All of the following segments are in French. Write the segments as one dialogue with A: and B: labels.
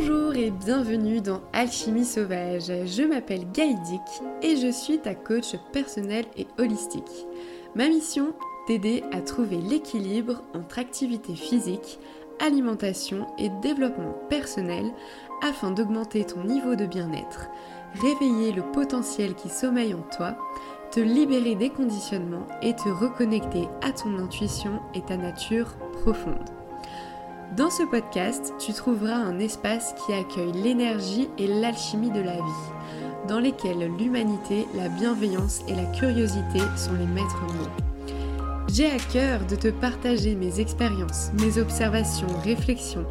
A: Bonjour et bienvenue dans Alchimie Sauvage. Je m'appelle Gaïdic et je suis ta coach personnelle et holistique. Ma mission, t'aider à trouver l'équilibre entre activité physique, alimentation et développement personnel afin d'augmenter ton niveau de bien-être, réveiller le potentiel qui sommeille en toi, te libérer des conditionnements et te reconnecter à ton intuition et ta nature profonde. Dans ce podcast, tu trouveras un espace qui accueille l'énergie et l'alchimie de la vie, dans lesquels l'humanité, la bienveillance et la curiosité sont les maîtres mots. J'ai à cœur de te partager mes expériences, mes observations, réflexions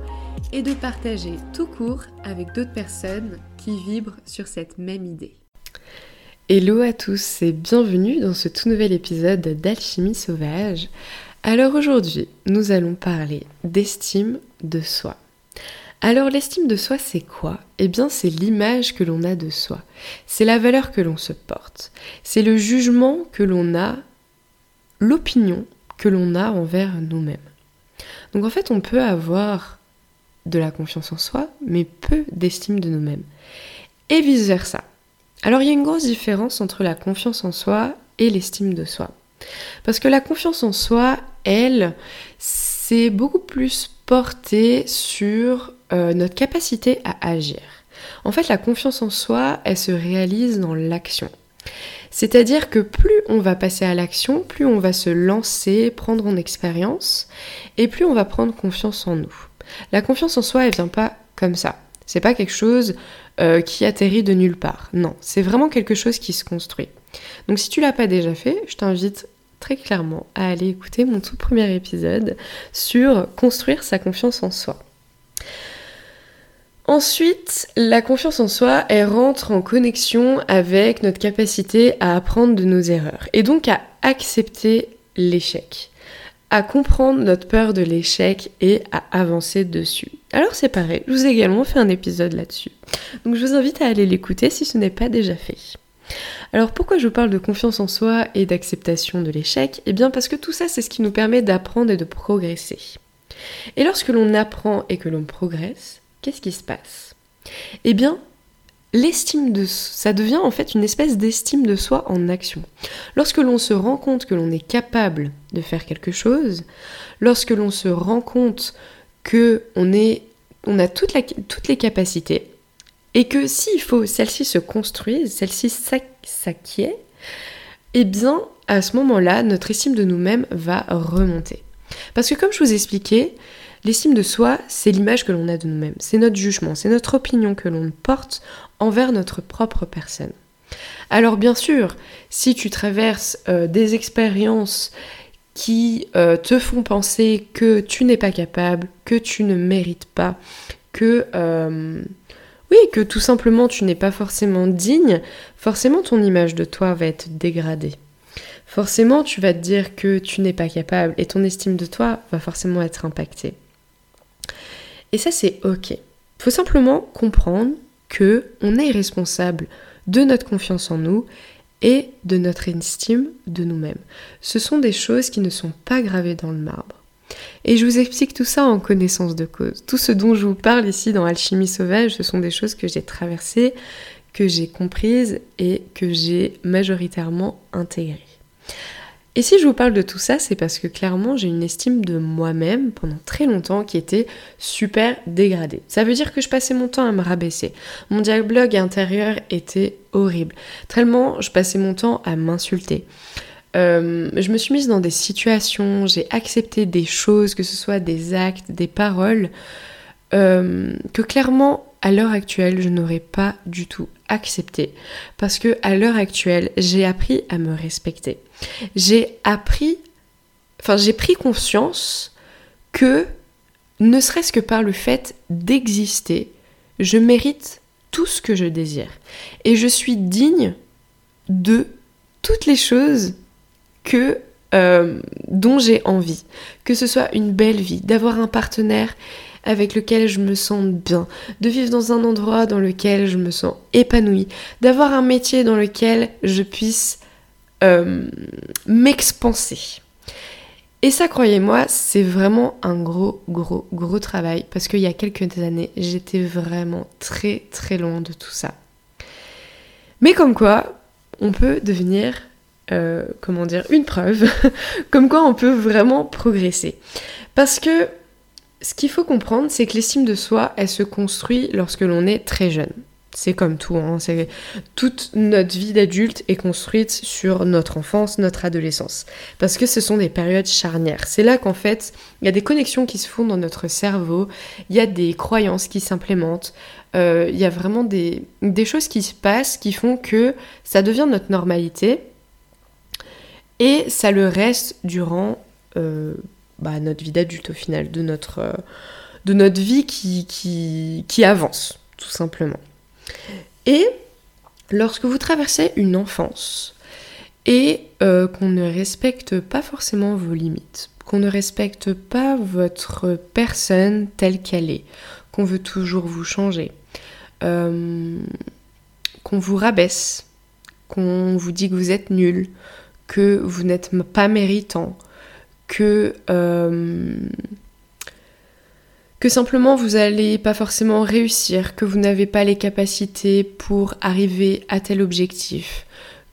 A: et de partager tout court avec d'autres personnes qui vibrent sur cette même idée. Hello à tous et bienvenue dans ce tout nouvel épisode d'Alchimie sauvage. Alors aujourd'hui, nous allons parler d'estime de soi. Alors l'estime de soi, c'est quoi? Eh bien, c'est l'image que l'on a de soi. C'est la valeur que l'on se porte. C'est le jugement que l'on a, l'opinion que l'on a envers nous-mêmes. Donc en fait, on peut avoir de la confiance en soi, mais peu d'estime de nous-mêmes. Et vice-versa. Alors il y a une grosse différence entre la confiance en soi et l'estime de soi. Parce que la confiance en soi, elle, c'est beaucoup plus porté sur euh, notre capacité à agir. En fait, la confiance en soi, elle se réalise dans l'action. C'est-à-dire que plus on va passer à l'action, plus on va se lancer, prendre en expérience, et plus on va prendre confiance en nous. La confiance en soi, elle vient pas comme ça. C'est pas quelque chose euh, qui atterrit de nulle part. Non, c'est vraiment quelque chose qui se construit. Donc si tu l'as pas déjà fait, je t'invite très clairement à aller écouter mon tout premier épisode sur construire sa confiance en soi. Ensuite, la confiance en soi, elle rentre en connexion avec notre capacité à apprendre de nos erreurs et donc à accepter l'échec, à comprendre notre peur de l'échec et à avancer dessus. Alors c'est pareil, je vous ai également fait un épisode là-dessus. Donc je vous invite à aller l'écouter si ce n'est pas déjà fait. Alors pourquoi je parle de confiance en soi et d'acceptation de l'échec? Eh bien parce que tout ça c'est ce qui nous permet d'apprendre et de progresser. Et lorsque l'on apprend et que l'on progresse, qu'est-ce qui se passe? Eh bien, l'estime de ça devient en fait une espèce d'estime de soi en action. Lorsque l'on se rend compte que l'on est capable de faire quelque chose, lorsque l'on se rend compte que on est on a toutes les capacités, et que s'il faut celle-ci se construise, celle-ci s'acquiert, eh bien, à ce moment-là, notre estime de nous-mêmes va remonter. Parce que comme je vous expliquais, l'estime de soi, c'est l'image que l'on a de nous-mêmes, c'est notre jugement, c'est notre opinion que l'on porte envers notre propre personne. Alors bien sûr, si tu traverses euh, des expériences qui euh, te font penser que tu n'es pas capable, que tu ne mérites pas, que euh, oui, que tout simplement tu n'es pas forcément digne, forcément ton image de toi va être dégradée. Forcément tu vas te dire que tu n'es pas capable et ton estime de toi va forcément être impactée. Et ça c'est ok. Faut simplement comprendre que on est responsable de notre confiance en nous et de notre estime de nous-mêmes. Ce sont des choses qui ne sont pas gravées dans le marbre. Et je vous explique tout ça en connaissance de cause. Tout ce dont je vous parle ici dans Alchimie sauvage, ce sont des choses que j'ai traversées, que j'ai comprises et que j'ai majoritairement intégrées. Et si je vous parle de tout ça, c'est parce que clairement j'ai une estime de moi-même pendant très longtemps qui était super dégradée. Ça veut dire que je passais mon temps à me rabaisser. Mon dialogue intérieur était horrible. Tellement je passais mon temps à m'insulter. Euh, je me suis mise dans des situations, j'ai accepté des choses, que ce soit des actes, des paroles, euh, que clairement, à l'heure actuelle, je n'aurais pas du tout accepté. Parce que à l'heure actuelle, j'ai appris à me respecter. J'ai appris, enfin, j'ai pris conscience que, ne serait-ce que par le fait d'exister, je mérite tout ce que je désire. Et je suis digne de toutes les choses que euh, dont j'ai envie. Que ce soit une belle vie, d'avoir un partenaire avec lequel je me sens bien, de vivre dans un endroit dans lequel je me sens épanouie, d'avoir un métier dans lequel je puisse euh. Et ça, croyez-moi, c'est vraiment un gros, gros, gros travail parce qu'il y a quelques années, j'étais vraiment très, très loin de tout ça. Mais comme quoi, on peut devenir, euh, comment dire, une preuve, comme quoi on peut vraiment progresser. Parce que ce qu'il faut comprendre, c'est que l'estime de soi, elle se construit lorsque l'on est très jeune. C'est comme tout, hein, toute notre vie d'adulte est construite sur notre enfance, notre adolescence. Parce que ce sont des périodes charnières. C'est là qu'en fait, il y a des connexions qui se font dans notre cerveau, il y a des croyances qui s'implémentent, euh, il y a vraiment des, choses qui se passent qui font que ça devient notre normalité. Et ça le reste durant euh, bah, notre vie d'adulte au final, de notre, euh, vie qui, avance, tout simplement. Et lorsque vous traversez une enfance et euh, qu'on ne respecte pas forcément vos limites, qu'on ne respecte pas votre personne telle qu'elle est, qu'on veut toujours vous changer, qu'on vous rabaisse, qu'on vous dit que vous êtes nul, que vous n'êtes pas méritant, que euh, que simplement vous n'allez pas forcément réussir, que vous n'avez pas les capacités pour arriver à tel objectif,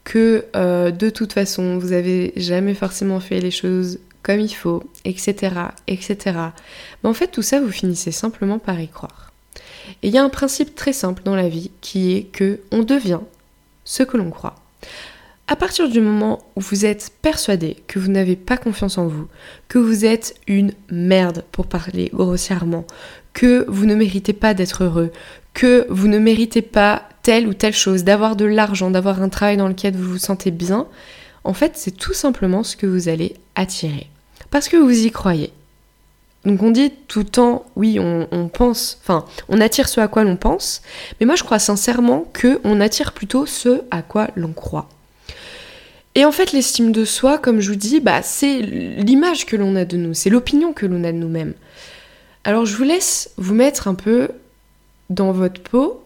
A: que euh, de toute façon vous avez jamais forcément fait les choses comme il faut, etc., etc. Mais en fait tout ça vous finissez simplement par y croire. Et il y a un principe très simple dans la vie qui est que on devient ce que l'on croit. À partir du moment où vous êtes persuadé que vous n'avez pas confiance en vous, que vous êtes une merde pour parler grossièrement, que vous ne méritez pas d'être heureux, que vous ne méritez pas telle ou telle chose, d'avoir de l'argent, d'avoir un travail dans lequel vous vous sentez bien, en fait c'est tout simplement ce que vous allez attirer. Parce que vous y croyez. Donc on dit tout le temps, oui, on, pense, enfin, on attire ce à quoi l'on pense, mais moi je crois sincèrement que on attire plutôt ce à quoi l'on croit. Et en fait, l'estime de soi, comme je vous dis, bah, c'est l'image que l'on a de nous, c'est l'opinion que l'on a de nous-mêmes. Alors je vous laisse vous mettre un peu dans votre peau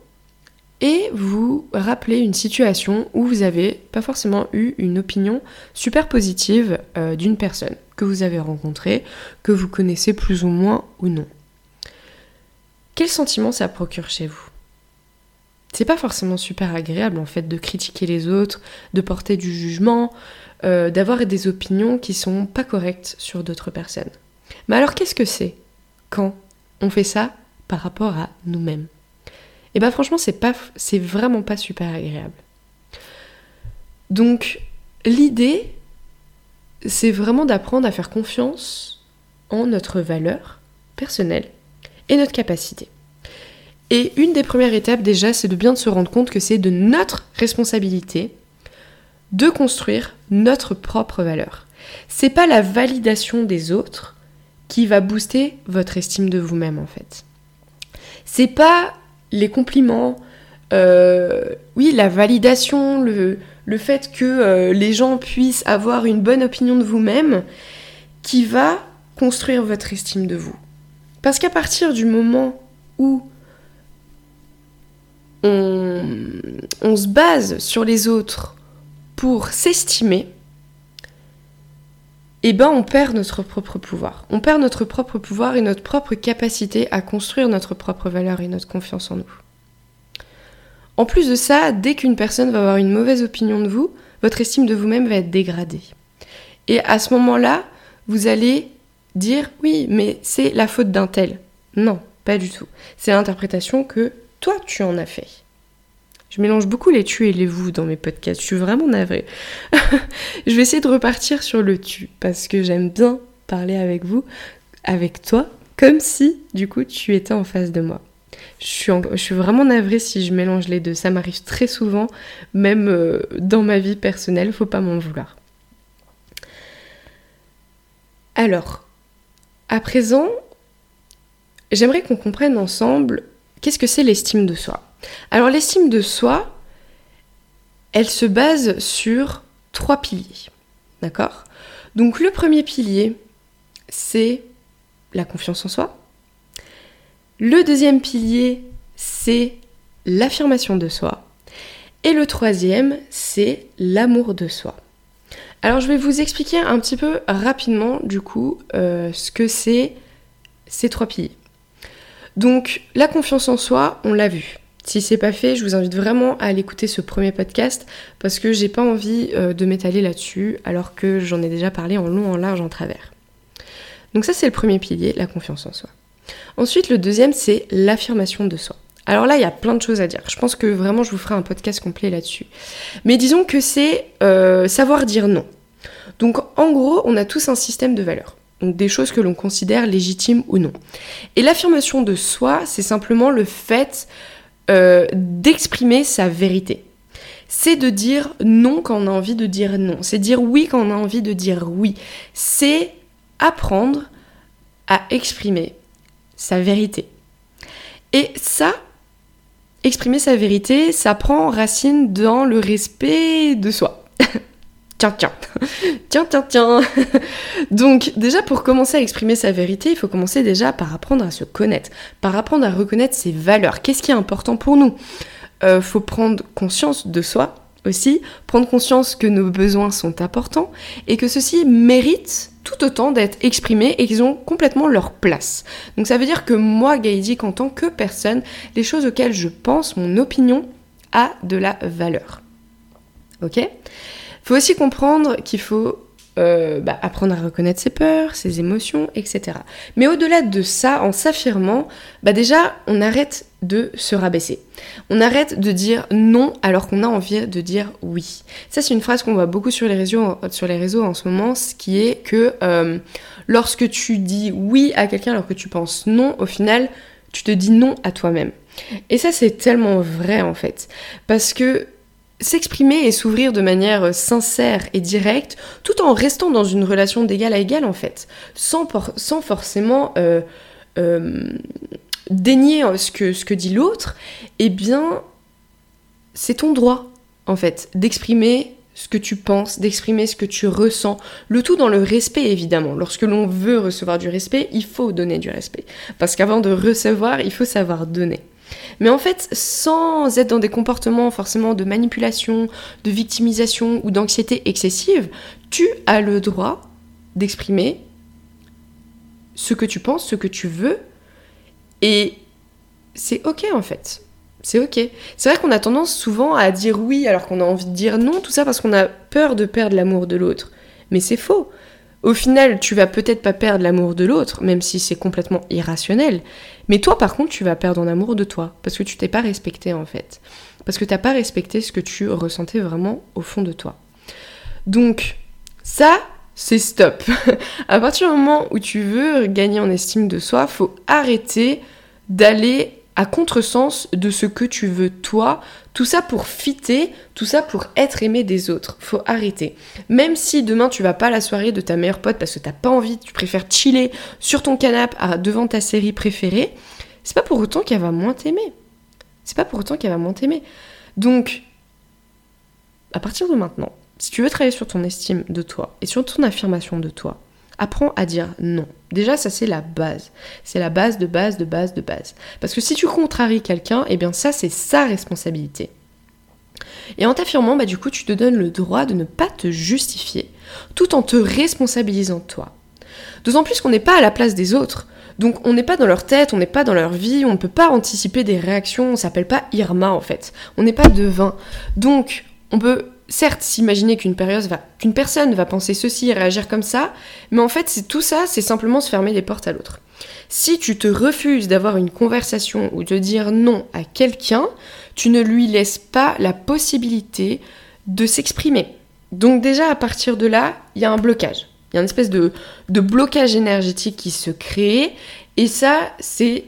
A: et vous rappeler une situation où vous avez pas forcément eu une opinion super positive euh, d'une personne que vous avez rencontrée, que vous connaissez plus ou moins ou non. Quel sentiment ça procure chez vous? C'est pas forcément super agréable en fait de critiquer les autres, de porter du jugement, euh, d'avoir des opinions qui sont pas correctes sur d'autres personnes. Mais alors qu'est-ce que c'est quand on fait ça par rapport à nous-mêmes? Et eh ben franchement c'est pas c'est vraiment pas super agréable. Donc l'idée c'est vraiment d'apprendre à faire confiance en notre valeur personnelle et notre capacité. Et une des premières étapes déjà, c'est de bien se rendre compte que c'est de notre responsabilité de construire notre propre valeur. C'est pas la validation des autres qui va booster votre estime de vous-même en fait. C'est pas les compliments, euh, oui, la validation, le, fait que euh, les gens puissent avoir une bonne opinion de vous-même qui va construire votre estime de vous. Parce qu'à partir du moment où on, se base sur les autres pour s'estimer, eh ben on perd notre propre pouvoir. On perd notre propre pouvoir et notre propre capacité à construire notre propre valeur et notre confiance en nous. En plus de ça, dès qu'une personne va avoir une mauvaise opinion de vous, votre estime de vous-même va être dégradée. Et à ce moment-là, vous allez dire oui, mais c'est la faute d'un tel. Non, pas du tout. C'est l'interprétation que toi tu en as fait. Je mélange beaucoup les tu et les vous dans mes podcasts. Je suis vraiment navrée. je vais essayer de repartir sur le tu parce que j'aime bien parler avec vous, avec toi, comme si du coup tu étais en face de moi. Je suis, je suis vraiment navrée si je mélange les deux. Ça m'arrive très souvent, même euh, dans ma vie personnelle. Faut pas m'en vouloir. Alors, à présent, j'aimerais qu'on comprenne ensemble Qu'est-ce que c'est l'estime de soi? Alors l'estime de soi, elle se base sur trois piliers. D'accord? Donc le premier pilier, c'est la confiance en soi. Le deuxième pilier, c'est l'affirmation de soi. Et le troisième, c'est l'amour de soi. Alors je vais vous expliquer un petit peu rapidement du coup euh, ce que c'est ces trois piliers. Donc la confiance en soi, on l'a vu. Si c'est pas fait, je vous invite vraiment à aller écouter ce premier podcast parce que j'ai pas envie euh, de m'étaler là-dessus alors que j'en ai déjà parlé en long, en large, en travers. Donc ça c'est le premier pilier, la confiance en soi. Ensuite le deuxième c'est l'affirmation de soi. Alors là, il y a plein de choses à dire. Je pense que vraiment, je vous ferai un podcast complet là-dessus. Mais disons que c'est euh, savoir dire non. Donc en gros, on a tous un système de valeurs. Donc des choses que l'on considère légitimes ou non. Et l'affirmation de soi, c'est simplement le fait euh, d'exprimer sa vérité. C'est de dire non quand on a envie de dire non. C'est dire oui quand on a envie de dire oui. C'est apprendre à exprimer sa vérité. Et ça, exprimer sa vérité, ça prend racine dans le respect de soi. tiens, tiens, tiens, tiens. Donc déjà pour commencer à exprimer sa vérité, il faut commencer déjà par apprendre à se connaître, par apprendre à reconnaître ses valeurs. Qu'est-ce qui est important pour nous? Euh, Faut prendre conscience de soi aussi, prendre conscience que nos besoins sont importants et que ceux-ci méritent tout autant d'être exprimés et qu'ils ont complètement leur place. Donc ça veut dire que moi, Gaïdi, en tant que personne, les choses auxquelles je pense, mon opinion, a de la valeur. Ok? Faut aussi comprendre qu'il faut euh, bah, apprendre à reconnaître ses peurs, ses émotions, etc. Mais au-delà de ça, en s'affirmant, bah déjà, on arrête de se rabaisser. On arrête de dire non alors qu'on a envie de dire oui. Ça, c'est une phrase qu'on voit beaucoup sur les réseaux, en ce moment, ce qui est que euh, lorsque tu dis oui à quelqu'un alors que tu penses non, au final, tu te dis non à toi-même. Et ça, c'est tellement vrai en fait. Parce que s'exprimer et s'ouvrir de manière sincère et directe, tout en restant dans une relation d'égal à égal en fait, sans, sans forcément euh, euh, dénier ce que, ce que dit l'autre, eh bien, c'est ton droit en fait d'exprimer ce que tu penses, d'exprimer ce que tu ressens, le tout dans le respect évidemment. Lorsque l'on veut recevoir du respect, il faut donner du respect. Parce qu'avant de recevoir, il faut savoir donner. Mais en fait, sans être dans des comportements forcément de manipulation, de victimisation ou d'anxiété excessive, tu as le droit d'exprimer ce que tu penses, ce que tu veux, et c'est ok en fait. C'est ok. C'est vrai qu'on a tendance souvent à dire oui alors qu'on a envie de dire non, tout ça parce qu'on a peur de perdre l'amour de l'autre. Mais c'est faux. Au final, tu vas peut-être pas perdre l'amour de l'autre, même si c'est complètement irrationnel. Mais toi, par contre, tu vas perdre en amour de toi, parce que tu t'es pas respecté en fait. Parce que t'as pas respecté ce que tu ressentais vraiment au fond de toi. Donc, ça, c'est stop. à partir du moment où tu veux gagner en estime de soi, faut arrêter d'aller à contresens de ce que tu veux toi, tout ça pour fitter, tout ça pour être aimé des autres. Faut arrêter. Même si demain tu vas pas à la soirée de ta meilleure pote parce que t'as pas envie, tu préfères chiller sur ton canapé devant ta série préférée, c'est pas pour autant qu'elle va moins t'aimer. C'est pas pour autant qu'elle va moins t'aimer. Donc, à partir de maintenant, si tu veux travailler sur ton estime de toi et sur ton affirmation de toi, apprends à dire non. Déjà, ça c'est la base. C'est la base de base de base de base. Parce que si tu contraries quelqu'un, eh bien ça c'est sa responsabilité. Et en t'affirmant, bah du coup, tu te donnes le droit de ne pas te justifier, tout en te responsabilisant toi. D'autant plus qu'on n'est pas à la place des autres. Donc on n'est pas dans leur tête, on n'est pas dans leur vie, on ne peut pas anticiper des réactions, on s'appelle pas Irma en fait. On n'est pas devin. Donc on peut certes s'imaginer qu'une personne va penser ceci et réagir comme ça, mais en fait, c'est tout ça, c'est simplement se fermer les portes à l'autre. Si tu te refuses d'avoir une conversation ou de dire non à quelqu'un, tu ne lui laisses pas la possibilité de s'exprimer. Donc déjà, à partir de là, il y a un blocage. Il y a une espèce de, de blocage énergétique qui se crée, et ça, c'est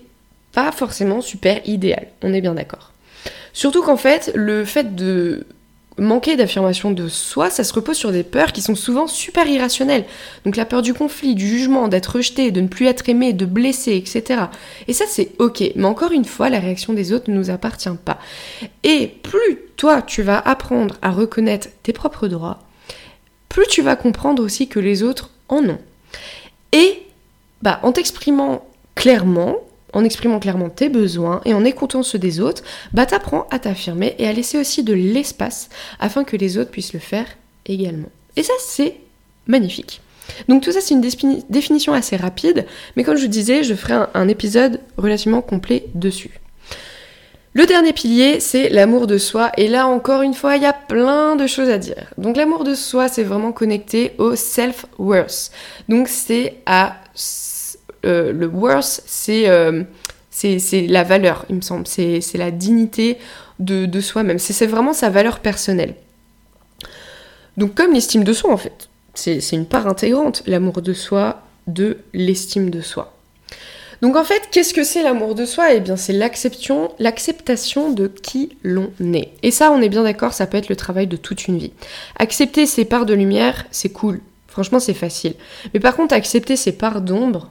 A: pas forcément super idéal. On est bien d'accord. Surtout qu'en fait, le fait de manquer d'affirmation de soi, ça se repose sur des peurs qui sont souvent super irrationnelles. Donc la peur du conflit, du jugement, d'être rejeté, de ne plus être aimé, de blesser, etc. Et ça c'est ok, mais encore une fois, la réaction des autres ne nous appartient pas. Et plus toi tu vas apprendre à reconnaître tes propres droits, plus tu vas comprendre aussi que les autres en ont. Et bah, en t'exprimant clairement, en exprimant clairement tes besoins et en écoutant ceux des autres, bah t'apprends à t'affirmer et à laisser aussi de l'espace afin que les autres puissent le faire également. Et ça, c'est magnifique. Donc tout ça, c'est une définition assez rapide, mais comme je vous disais, je ferai un, épisode relativement complet dessus. Le dernier pilier, c'est l'amour de soi. Et là, encore une fois, il y a plein de choses à dire. Donc l'amour de soi, c'est vraiment connecté au self-worth. Donc c'est à... Euh, le worth, euh, c'est la valeur, il me semble. C'est la dignité de, de soi-même. C'est vraiment sa valeur personnelle. Donc comme l'estime de soi, en fait. C'est une part intégrante, l'amour de soi, de l'estime de soi. Donc en fait, qu'est-ce que c'est l'amour de soi? Eh bien, c'est l'acceptation, l'acceptation de qui l'on est. Et ça, on est bien d'accord, ça peut être le travail de toute une vie. Accepter ses parts de lumière, c'est cool. Franchement, c'est facile. Mais par contre, accepter ses parts d'ombre,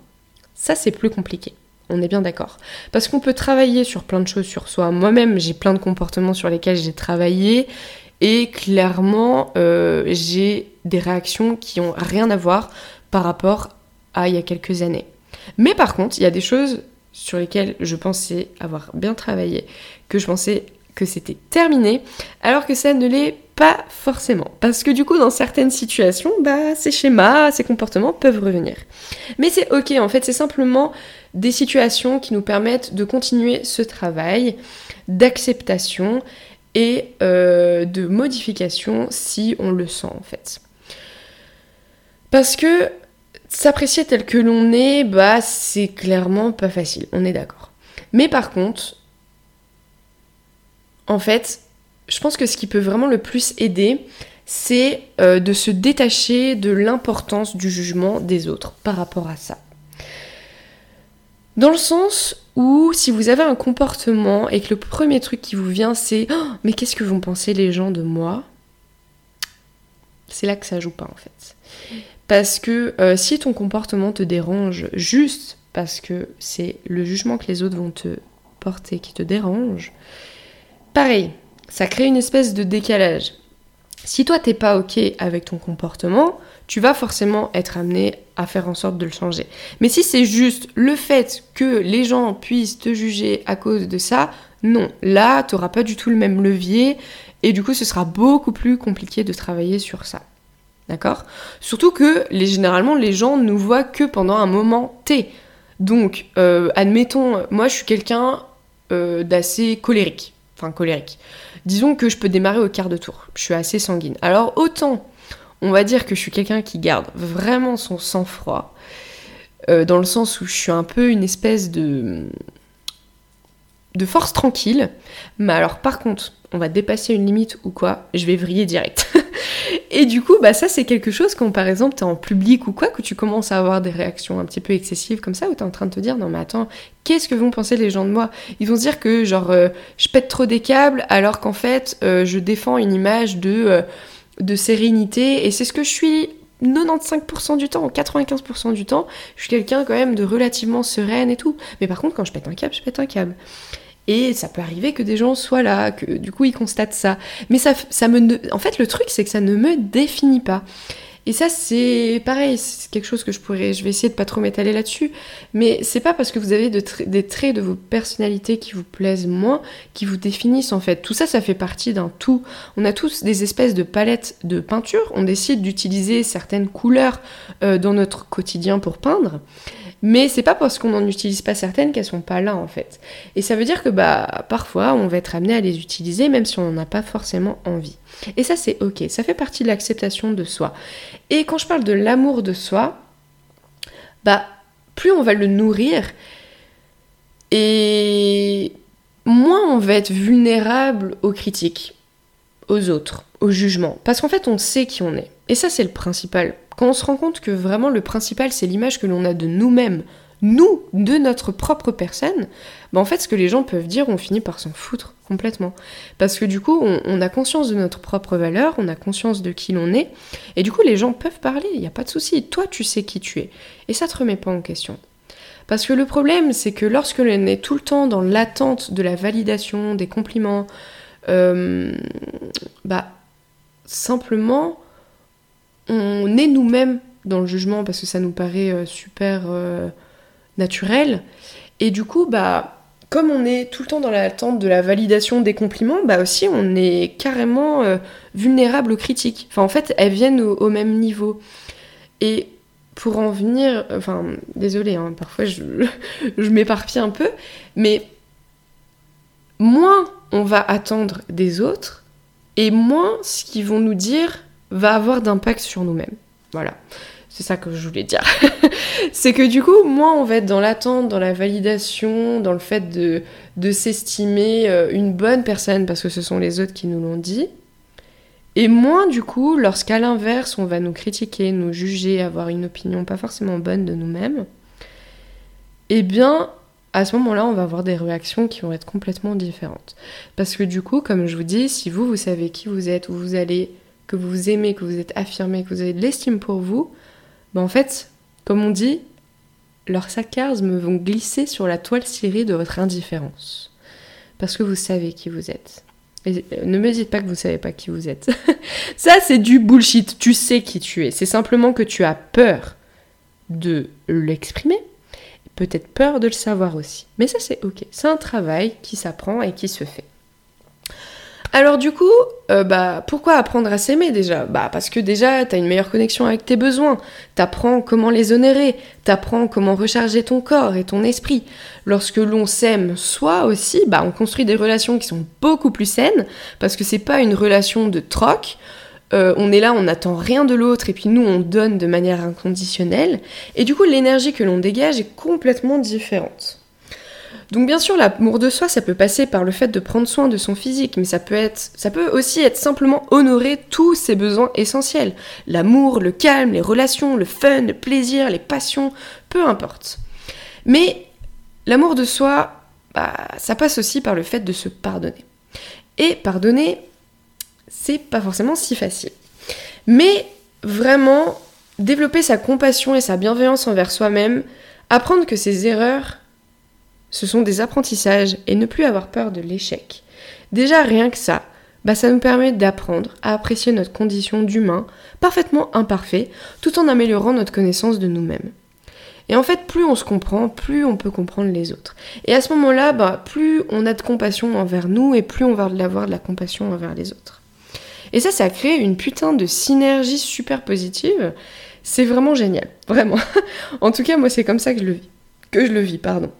A: ça, c'est plus compliqué. On est bien d'accord. Parce qu'on peut travailler sur plein de choses sur soi. Moi-même, j'ai plein de comportements sur lesquels j'ai travaillé. Et clairement, euh, j'ai des réactions qui ont rien à voir par rapport à il y a quelques années. Mais par contre, il y a des choses sur lesquelles je pensais avoir bien travaillé, que je pensais que c'était terminé, alors que ça ne l'est pas forcément. Parce que du coup, dans certaines situations, bah, ces schémas, ces comportements peuvent revenir. Mais c'est ok, en fait, c'est simplement des situations qui nous permettent de continuer ce travail d'acceptation et euh, de modification si on le sent en fait. Parce que s'apprécier tel que l'on est, bah c'est clairement pas facile, on est d'accord. Mais par contre, en fait, je pense que ce qui peut vraiment le plus aider, c'est euh, de se détacher de l'importance du jugement des autres par rapport à ça. Dans le sens où si vous avez un comportement et que le premier truc qui vous vient c'est oh, mais qu'est-ce que vont penser les gens de moi? C'est là que ça joue pas en fait. Parce que euh, si ton comportement te dérange juste parce que c'est le jugement que les autres vont te porter qui te dérange, pareil, ça crée une espèce de décalage. Si toi t'es pas ok avec ton comportement, tu vas forcément être amené à faire en sorte de le changer. Mais si c'est juste le fait que les gens puissent te juger à cause de ça, non, là t'auras pas du tout le même levier et du coup ce sera beaucoup plus compliqué de travailler sur ça. D'accord? Surtout que généralement les gens ne voient que pendant un moment T. Donc, euh, admettons, moi je suis quelqu'un euh, d'assez colérique. Enfin, colérique disons que je peux démarrer au quart de tour. Je suis assez sanguine. Alors autant, on va dire que je suis quelqu'un qui garde vraiment son sang-froid, euh, dans le sens où je suis un peu une espèce de de force tranquille. Mais alors par contre, on va dépasser une limite ou quoi, je vais vriller direct. Et du coup, bah ça c'est quelque chose quand par exemple t'es en public ou quoi, que tu commences à avoir des réactions un petit peu excessives comme ça, où t'es en train de te dire non mais attends, qu'est-ce que vont penser les gens de moi? Ils vont se dire que genre euh, je pète trop des câbles alors qu'en fait euh, je défends une image de, euh, de sérénité et c'est ce que je suis 95% du temps, 95% du temps, je suis quelqu'un quand même de relativement sereine et tout. Mais par contre, quand je pète un câble, je pète un câble. Et ça peut arriver que des gens soient là, que du coup ils constatent ça. Mais ça, ça me. En fait, le truc, c'est que ça ne me définit pas. Et ça, c'est pareil, c'est quelque chose que je pourrais. Je vais essayer de pas trop m'étaler là-dessus. Mais c'est pas parce que vous avez des traits de vos personnalités qui vous plaisent moins qui vous définissent en fait. Tout ça, ça fait partie d'un tout. On a tous des espèces de palettes de peinture. On décide d'utiliser certaines couleurs euh, dans notre quotidien pour peindre. Mais c'est pas parce qu'on n'en utilise pas certaines qu'elles sont pas là en fait. Et ça veut dire que bah parfois on va être amené à les utiliser même si on n'en a pas forcément envie. Et ça c'est ok, ça fait partie de l'acceptation de soi. Et quand je parle de l'amour de soi, bah plus on va le nourrir et moins on va être vulnérable aux critiques, aux autres, aux jugements. Parce qu'en fait on sait qui on est. Et ça c'est le principal quand on se rend compte que vraiment le principal c'est l'image que l'on a de nous-mêmes, nous, de notre propre personne, bah en fait ce que les gens peuvent dire, on finit par s'en foutre complètement. Parce que du coup, on, a conscience de notre propre valeur, on a conscience de qui l'on est, et du coup les gens peuvent parler, il n'y a pas de souci, toi tu sais qui tu es, et ça te remet pas en question. Parce que le problème, c'est que lorsque l'on est tout le temps dans l'attente de la validation, des compliments, bah simplement on est nous-mêmes dans le jugement parce que ça nous paraît euh, super euh, naturel. Et du coup, bah, comme on est tout le temps dans l'attente de la validation des compliments, bah aussi on est carrément euh, vulnérable aux critiques. Enfin, en fait, elles viennent au, même niveau. Et pour en venir, enfin, désolé, hein, parfois je, je m'éparpille un peu, mais moins on va attendre des autres, et moins ce qu'ils vont nous dire va avoir d'impact sur nous-mêmes. Voilà. C'est ça que je voulais dire. c'est que du coup, moins on va être dans l'attente, dans la validation, dans le fait de, de s'estimer euh, une bonne personne parce que ce sont les autres qui nous l'ont dit. Et moins du coup, lorsqu'à l'inverse, on va nous critiquer, nous juger, avoir une opinion pas forcément bonne de nous-mêmes, eh bien, à ce moment-là, on va avoir des réactions qui vont être complètement différentes. Parce que du coup, comme je vous dis, si vous, vous savez qui vous êtes, où vous allez, que vous aimez, que vous êtes affirmé, que vous avez de l'estime pour vous, ben en fait, comme on dit, leurs sarcasmes vont glisser sur la toile cirée de votre indifférence. Parce que vous savez qui vous êtes. Et euh, ne me dites pas que vous savez pas qui vous êtes. Ça, c'est du bullshit. Tu sais qui tu es. C'est simplement que tu as peur de l'exprimer. Peut-être peur de le savoir aussi. Mais ça, c'est ok. C'est un travail qui s'apprend et qui se fait. Alors du coup, euh, bah pourquoi apprendre à s'aimer déjà? Bah parce que déjà t'as une meilleure connexion avec tes besoins, t'apprends comment les honorer, t'apprends comment recharger ton corps et ton esprit. Lorsque l'on s'aime soi aussi, bah on construit des relations qui sont beaucoup plus saines parce que c'est pas une relation de troc. Euh, on est là, on n'attend rien de l'autre et puis nous on donne de manière inconditionnelle et du coup l'énergie que l'on dégage est complètement différente. Donc bien sûr, l'amour de soi, ça peut passer par le fait de prendre soin de son physique, mais ça peut aussi être simplement honorer tous ses besoins essentiels. L'amour, le calme, les relations, le fun, le plaisir, les passions, peu importe. Mais l'amour de soi, bah, ça passe aussi par le fait de se pardonner. Et pardonner, pas forcément si facile. Mais vraiment, développer sa compassion et sa bienveillance envers soi-même, apprendre que ses erreurs ce sont des apprentissages et ne plus avoir peur de l'échec. Déjà rien que ça, bah ça nous permet d'apprendre à apprécier notre condition d'humain parfaitement imparfait tout en améliorant notre connaissance de nous-mêmes. Et en fait, plus on se comprend, plus on peut comprendre les autres. Et à ce moment-là, bah, plus on a de compassion envers nous et plus on va avoir de la compassion envers les autres. Et ça, ça crée une putain de synergie super positive. C'est vraiment génial, vraiment. en tout cas, moi, c'est comme ça que je le vis. Que je le vis, pardon.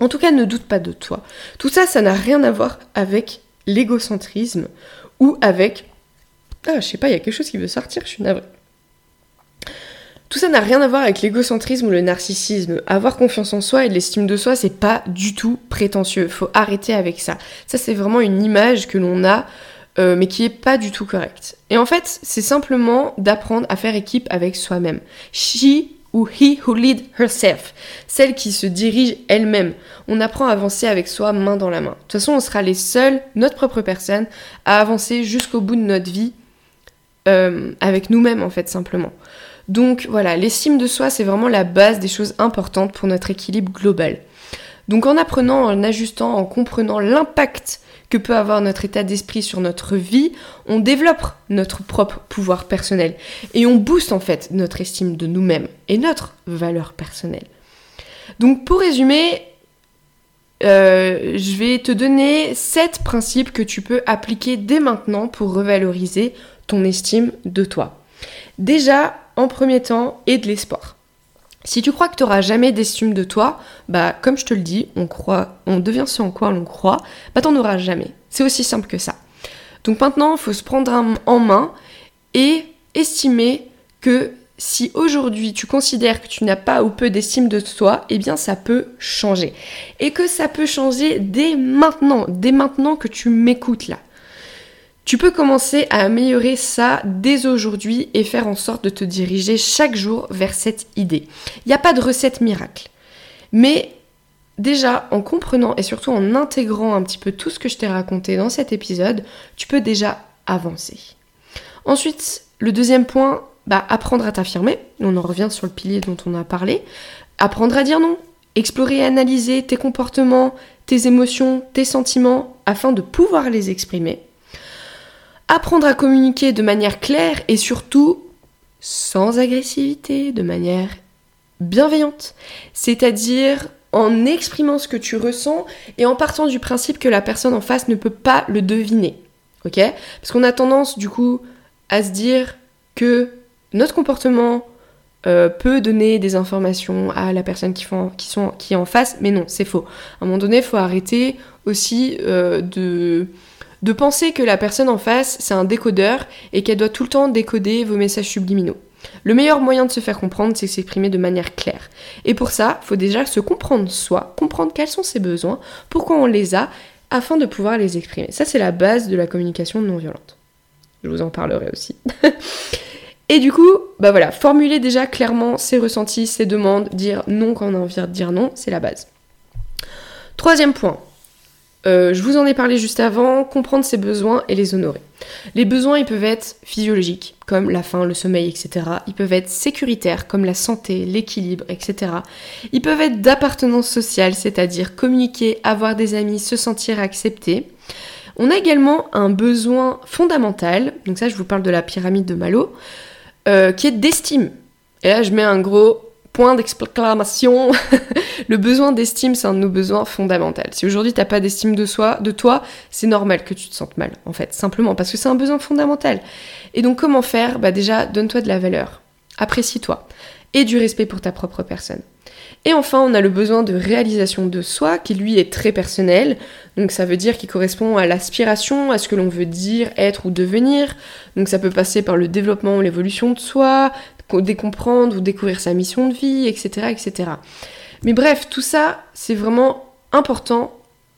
A: En tout cas, ne doute pas de toi. Tout ça, ça n'a rien à voir avec l'égocentrisme ou avec... Ah, je sais pas, il y a quelque chose qui veut sortir, je suis navrée. Tout ça n'a rien à voir avec l'égocentrisme ou le narcissisme. Avoir confiance en soi et l'estime de soi, c'est pas du tout prétentieux. Faut arrêter avec ça. Ça, c'est vraiment une image que l'on a, euh, mais qui est pas du tout correcte. Et en fait, c'est simplement d'apprendre à faire équipe avec soi-même. She ou he who lead herself, celle qui se dirige elle-même. On apprend à avancer avec soi main dans la main. De toute façon, on sera les seuls, notre propre personne, à avancer jusqu'au bout de notre vie euh, avec nous-mêmes en fait simplement. Donc voilà, l'estime de soi, c'est vraiment la base des choses importantes pour notre équilibre global. Donc en apprenant, en ajustant, en comprenant l'impact que peut avoir notre état d'esprit sur notre vie, on développe notre propre pouvoir personnel et on booste en fait notre estime de nous-mêmes et notre valeur personnelle. Donc pour résumer, euh, je vais te donner 7 principes que tu peux appliquer dès maintenant pour revaloriser ton estime de toi. Déjà, en premier temps, et de l'espoir. Si tu crois que tu n'auras jamais d'estime de toi, bah comme je te le dis, on croit, on devient ce en quoi l'on croit, bah t'en auras jamais. C'est aussi simple que ça. Donc maintenant, il faut se prendre en main et estimer que si aujourd'hui tu considères que tu n'as pas ou peu d'estime de toi, eh bien ça peut changer. Et que ça peut changer dès maintenant, dès maintenant que tu m'écoutes là. Tu peux commencer à améliorer ça dès aujourd'hui et faire en sorte de te diriger chaque jour vers cette idée. Il n'y a pas de recette miracle. Mais déjà, en comprenant et surtout en intégrant un petit peu tout ce que je t'ai raconté dans cet épisode, tu peux déjà avancer. Ensuite, le deuxième point, bah, apprendre à t'affirmer. On en revient sur le pilier dont on a parlé. Apprendre à dire non. Explorer et analyser tes comportements, tes émotions, tes sentiments, afin de pouvoir les exprimer apprendre à communiquer de manière claire et surtout sans agressivité, de manière bienveillante. C'est-à-dire en exprimant ce que tu ressens et en partant du principe que la personne en face ne peut pas le deviner. Ok? Parce qu'on a tendance du coup à se dire que notre comportement euh, peut donner des informations à la personne qui, est en face, mais non, c'est faux. À un moment donné, il faut arrêter aussi euh, de, de penser que la personne en face, c'est un décodeur et qu'elle doit tout le temps décoder vos messages subliminaux. Le meilleur moyen de se faire comprendre, c'est s'exprimer de manière claire. Et pour ça, faut déjà se comprendre soi, comprendre quels sont ses besoins, pourquoi on les a, afin de pouvoir les exprimer. Ça, c'est la base de la communication non violente. Je vous en parlerai aussi. Et du coup, bah voilà, formuler déjà clairement ses ressentis, ses demandes, dire non quand on a envie de dire non, c'est la base. Troisième point, euh, je vous en ai parlé juste avant, comprendre ses besoins et les honorer. Les besoins, ils peuvent être physiologiques, comme la faim, le sommeil, etc. Ils peuvent être sécuritaires, comme la santé, l'équilibre, etc. Ils peuvent être d'appartenance sociale, c'est-à-dire communiquer, avoir des amis, se sentir accepté. On a également un besoin fondamental, donc ça je vous parle de la pyramide de Malo, euh, qui est d'estime. Et là je mets un gros point d'exclamation. le besoin d'estime, c'est un de nos besoins fondamentaux. Si aujourd'hui t'as pas d'estime de soi, de toi, c'est normal que tu te sentes mal, en fait, simplement parce que c'est un besoin fondamental. Et donc comment faire? Bah déjà, donne-toi de la valeur, apprécie-toi et du respect pour ta propre personne. Et enfin, on a le besoin de réalisation de soi, qui lui est très personnel. Donc ça veut dire qu'il correspond à l'aspiration, à ce que l'on veut dire, être ou devenir. Donc ça peut passer par le développement ou l'évolution de soi, décomprendre ou découvrir sa mission de vie, etc. etc. Mais bref, tout ça, c'est vraiment important.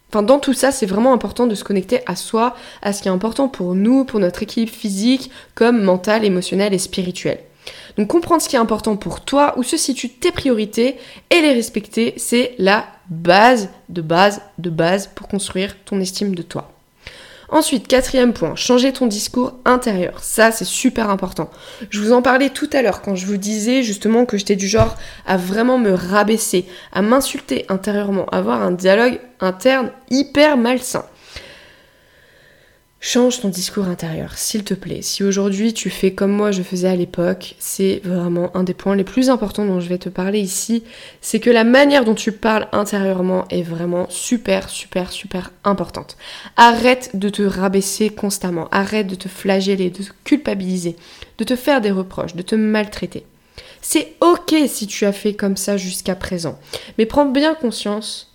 A: Enfin, dans tout ça, c'est vraiment important de se connecter à soi, à ce qui est important pour nous, pour notre équilibre physique, comme mental, émotionnel et spirituel. Donc comprendre ce qui est important pour toi, où se situent tes priorités et les respecter, c'est la base de base de base pour construire ton estime de toi. Ensuite, quatrième point, changer ton discours intérieur. Ça, c'est super important. Je vous en parlais tout à l'heure quand je vous disais justement que j'étais du genre à vraiment me rabaisser, à m'insulter intérieurement, à avoir un dialogue interne hyper malsain. Change ton discours intérieur, s'il te plaît. Si aujourd'hui tu fais comme moi je faisais à l'époque, c'est vraiment un des points les plus importants dont je vais te parler ici, c'est que la manière dont tu parles intérieurement est vraiment super, super, super importante. Arrête de te rabaisser constamment, arrête de te flageller, de te culpabiliser, de te faire des reproches, de te maltraiter. C'est ok si tu as fait comme ça jusqu'à présent, mais prends bien conscience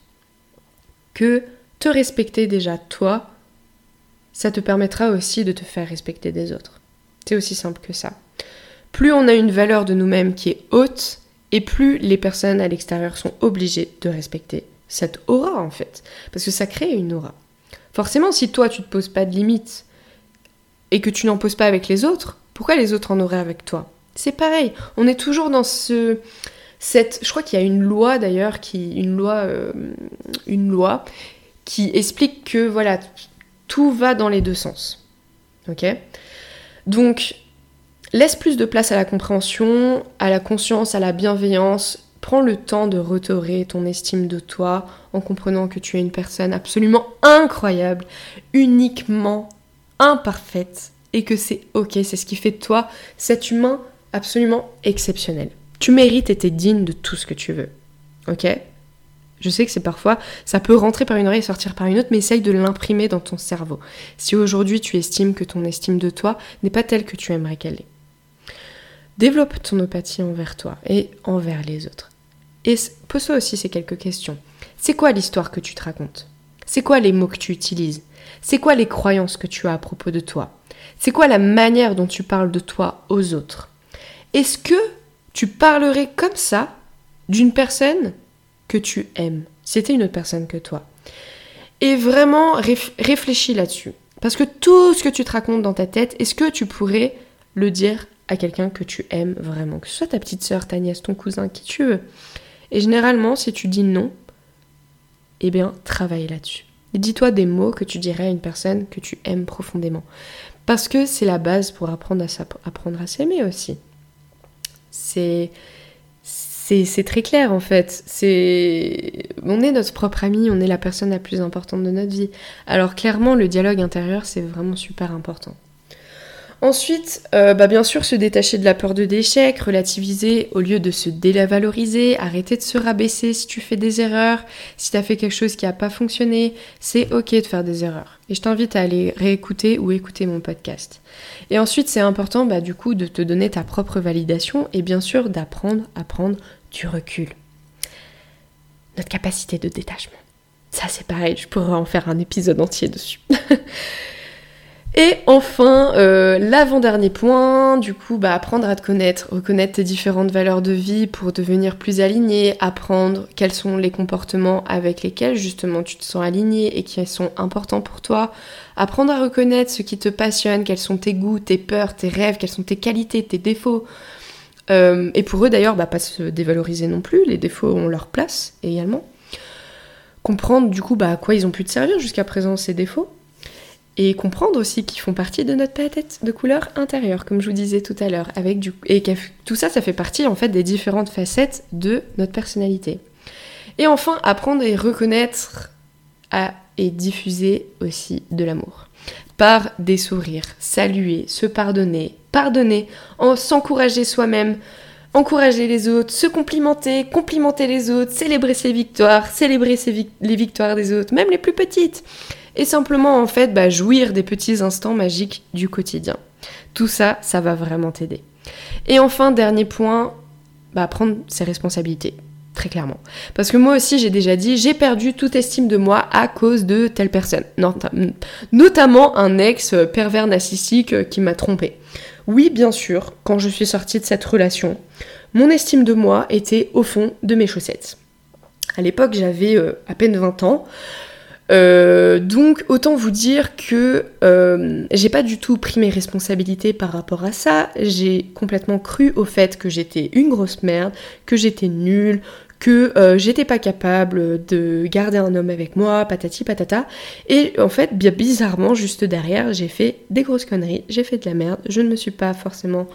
A: que te respecter déjà toi, ça te permettra aussi de te faire respecter des autres. C'est aussi simple que ça. Plus on a une valeur de nous-mêmes qui est haute, et plus les personnes à l'extérieur sont obligées de respecter cette aura en fait. Parce que ça crée une aura. Forcément, si toi tu te poses pas de limites et que tu n'en poses pas avec les autres, pourquoi les autres en auraient avec toi? C'est pareil. On est toujours dans ce cette. Je crois qu'il y a une loi d'ailleurs qui une loi euh, une loi qui explique que voilà tout va dans les deux sens. Ok? Donc, laisse plus de place à la compréhension, à la conscience, à la bienveillance. Prends le temps de retorer ton estime de toi en comprenant que tu es une personne absolument incroyable, uniquement imparfaite et que c'est ok, c'est ce qui fait de toi cet humain absolument exceptionnel. Tu mérites et t'es digne de tout ce que tu veux. Ok? Je sais que c'est parfois, ça peut rentrer par une oreille et sortir par une autre, mais essaye de l'imprimer dans ton cerveau. Si aujourd'hui tu estimes que ton estime de toi n'est pas telle que tu aimerais qu'elle est. Développe ton empathie envers toi et envers les autres. Et pose-toi aussi ces quelques questions. C'est quoi l'histoire que tu te racontes? C'est quoi les mots que tu utilises? C'est quoi les croyances que tu as à propos de toi? C'est quoi la manière dont tu parles de toi aux autres? Est-ce que tu parlerais comme ça d'une personne que tu aimes. C'était une autre personne que toi. Et vraiment réfléchis là-dessus. Parce que tout ce que tu te racontes dans ta tête, est-ce que tu pourrais le dire à quelqu'un que tu aimes vraiment? Que ce soit ta petite soeur, ta nièce, ton cousin, qui tu veux. Et généralement, si tu dis non, eh bien, travaille là-dessus. Dis-toi des mots que tu dirais à une personne que tu aimes profondément. Parce que c'est la base pour apprendre à s'aimer aussi. C'est c'est très clair en fait. On est notre propre ami, on est la personne la plus importante de notre vie. Alors clairement le dialogue intérieur c'est vraiment super important. Ensuite, euh, bah bien sûr, se détacher de la peur de l'échec, relativiser au lieu de se dévaloriser, arrêter de se rabaisser si tu fais des erreurs, si tu as fait quelque chose qui n'a pas fonctionné, c'est ok de faire des erreurs. Et je t'invite à aller réécouter ou écouter mon podcast. Et ensuite, c'est important bah, du coup de te donner ta propre validation et bien sûr d'apprendre à prendre du recul. Notre capacité de détachement. Ça c'est pareil, je pourrais en faire un épisode entier dessus. Et enfin, euh, l'avant-dernier point, du coup, bah, apprendre à te connaître, reconnaître tes différentes valeurs de vie pour devenir plus aligné, apprendre quels sont les comportements avec lesquels justement tu te sens aligné et qui sont importants pour toi, apprendre à reconnaître ce qui te passionne, quels sont tes goûts, tes peurs, tes rêves, quelles sont tes qualités, tes défauts. Euh, et pour eux d'ailleurs, bah, pas se dévaloriser non plus, les défauts ont leur place également. Comprendre du coup bah, à quoi ils ont pu te servir jusqu'à présent ces défauts et comprendre aussi qu'ils font partie de notre palette de couleurs intérieures, comme je vous disais tout à l'heure, avec du et tout ça, ça fait partie en fait des différentes facettes de notre personnalité. Et enfin, apprendre et reconnaître à, et diffuser aussi de l'amour par des sourires, saluer, se pardonner, pardonner, en s'encourager soi-même, encourager les autres, se complimenter, complimenter les autres, célébrer ses victoires, célébrer les victoires des autres, même les plus petites et simplement en fait bah, jouir des petits instants magiques du quotidien. Tout ça, ça va vraiment t'aider. Et enfin, dernier point, bah, prendre ses responsabilités. Très clairement. Parce que moi aussi, j'ai déjà dit, j'ai perdu toute estime de moi à cause de telle personne. Notamment un ex pervers narcissique qui m'a trompé. Oui, bien sûr, quand je suis sortie de cette relation, mon estime de moi était au fond de mes chaussettes. À l'époque, j'avais euh, à peine 20 ans. Euh, donc autant vous dire que euh, j'ai pas du tout pris mes responsabilités par rapport à ça. J'ai complètement cru au fait que j'étais une grosse merde, que j'étais nulle, que euh, j'étais pas capable de garder un homme avec moi, patati patata. Et en fait, bien bizarrement, juste derrière, j'ai fait des grosses conneries, j'ai fait de la merde. Je ne me suis pas forcément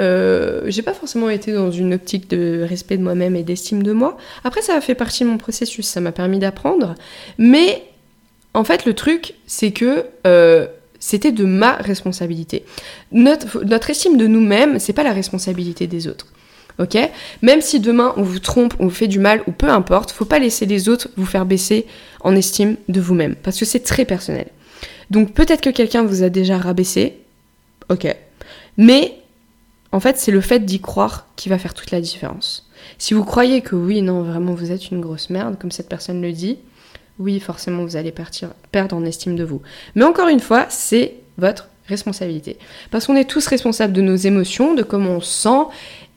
A: euh, j'ai pas forcément été dans une optique de respect de moi-même et d'estime de moi. Après, ça a fait partie de mon processus, ça m'a permis d'apprendre. Mais en fait, le truc, c'est que euh, c'était de ma responsabilité. Notre, notre estime de nous-mêmes, c'est pas la responsabilité des autres. Ok? Même si demain on vous trompe, on vous fait du mal ou peu importe, faut pas laisser les autres vous faire baisser en estime de vous-même parce que c'est très personnel. Donc peut-être que quelqu'un vous a déjà rabaissé, ok, mais en fait, c'est le fait d'y croire qui va faire toute la différence. Si vous croyez que oui, non, vraiment, vous êtes une grosse merde, comme cette personne le dit, oui, forcément, vous allez partir, perdre en estime de vous. Mais encore une fois, c'est votre responsabilité. Parce qu'on est tous responsables de nos émotions, de comment on se sent.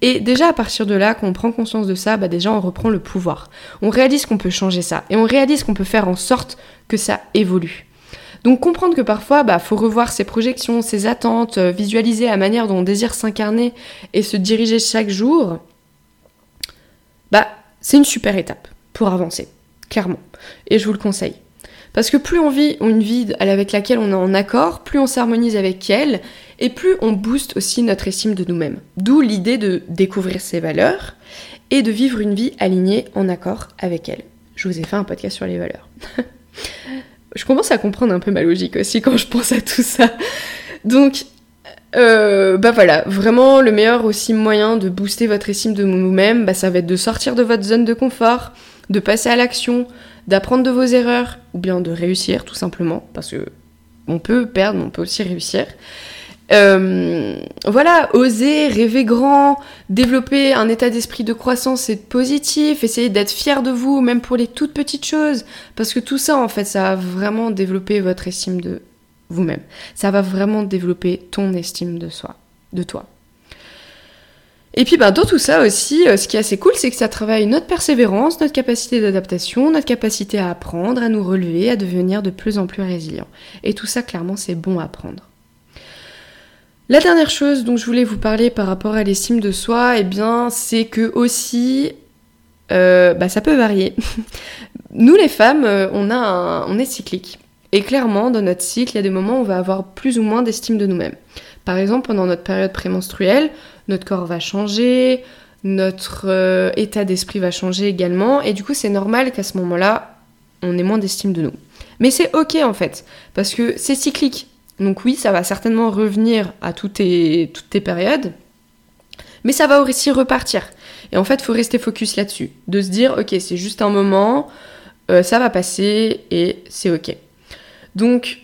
A: Et déjà, à partir de là, quand on prend conscience de ça, bah déjà, on reprend le pouvoir. On réalise qu'on peut changer ça. Et on réalise qu'on peut faire en sorte que ça évolue. Donc comprendre que parfois, bah, faut revoir ses projections, ses attentes, euh, visualiser la manière dont on désire s'incarner et se diriger chaque jour, bah, c'est une super étape pour avancer, clairement. Et je vous le conseille. Parce que plus on vit une vie avec laquelle on est en accord, plus on s'harmonise avec elle, et plus on booste aussi notre estime de nous-mêmes. D'où l'idée de découvrir ses valeurs et de vivre une vie alignée en accord avec elle. Je vous ai fait un podcast sur les valeurs. je commence à comprendre un peu ma logique aussi quand je pense à tout ça. Donc, euh, bah voilà, vraiment le meilleur aussi moyen de booster votre estime de vous-même, bah ça va être de sortir de votre zone de confort, de passer à l'action, d'apprendre de vos erreurs, ou bien de réussir tout simplement, parce que on peut perdre, mais on peut aussi réussir. Euh, voilà, oser, rêver grand, développer un état d'esprit de croissance et de positif, essayer d'être fier de vous, même pour les toutes petites choses, parce que tout ça, en fait, ça va vraiment développer votre estime de vous-même. Ça va vraiment développer ton estime de soi, de toi. Et puis, ben, dans tout ça aussi, euh, ce qui est assez cool, c'est que ça travaille notre persévérance, notre capacité d'adaptation, notre capacité à apprendre, à nous relever, à devenir de plus en plus résilient. Et tout ça, clairement, c'est bon à apprendre. La dernière chose dont je voulais vous parler par rapport à l'estime de soi, eh bien, c'est que aussi, euh, bah, ça peut varier. Nous, les femmes, euh, on, a on est cyclique. Et clairement, dans notre cycle, il y a des moments où on va avoir plus ou moins d'estime de nous-mêmes. Par exemple, pendant notre période prémenstruelle, notre corps va changer, notre euh, état d'esprit va changer également, et du coup, c'est normal qu'à ce moment-là, on ait moins d'estime de nous. Mais c'est ok en fait, parce que c'est cyclique. Donc oui, ça va certainement revenir à toutes tes, périodes, mais ça va aussi repartir. Et en fait, il faut rester focus là-dessus, de se dire, ok, c'est juste un moment, euh, ça va passer et c'est ok. Donc,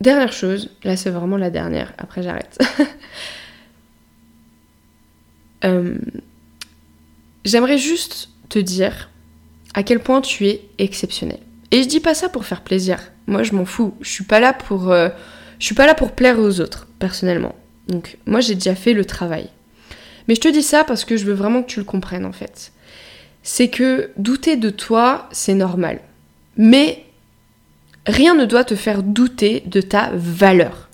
A: dernière chose, là c'est vraiment la dernière, après j'arrête. Euh, j'aimerais juste te dire à quel point tu es exceptionnel. Et je dis pas ça pour faire plaisir. Moi, je m'en fous. Je suis pas là pour, euh, je suis pas là pour plaire aux autres, personnellement. Donc, moi, j'ai déjà fait le travail. Mais je te dis ça parce que je veux vraiment que tu le comprennes, en fait. C'est que douter de toi, c'est normal. Mais rien ne doit te faire douter de ta valeur.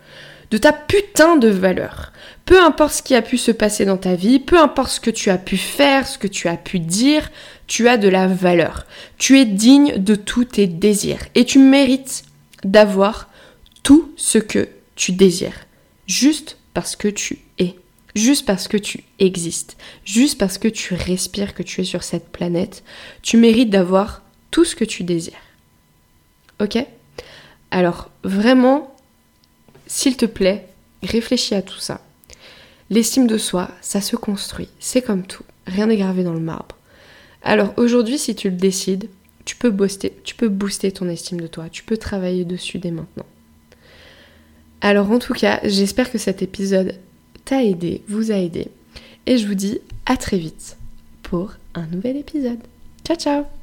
A: De ta putain de valeur. Peu importe ce qui a pu se passer dans ta vie, peu importe ce que tu as pu faire, ce que tu as pu dire, tu as de la valeur. Tu es digne de tous tes désirs. Et tu mérites d'avoir tout ce que tu désires. Juste parce que tu es. Juste parce que tu existes. Juste parce que tu respires, que tu es sur cette planète. Tu mérites d'avoir tout ce que tu désires. Ok? Alors, vraiment, s'il te plaît, réfléchis à tout ça. L'estime de soi, ça se construit. C'est comme tout. Rien n'est gravé dans le marbre. Alors aujourd'hui, si tu le décides, tu peux booster, ton estime de toi. Tu peux travailler dessus dès maintenant. Alors en tout cas, j'espère que cet épisode t'a aidé, vous a aidé. Et je vous dis à très vite pour un nouvel épisode. Ciao ciao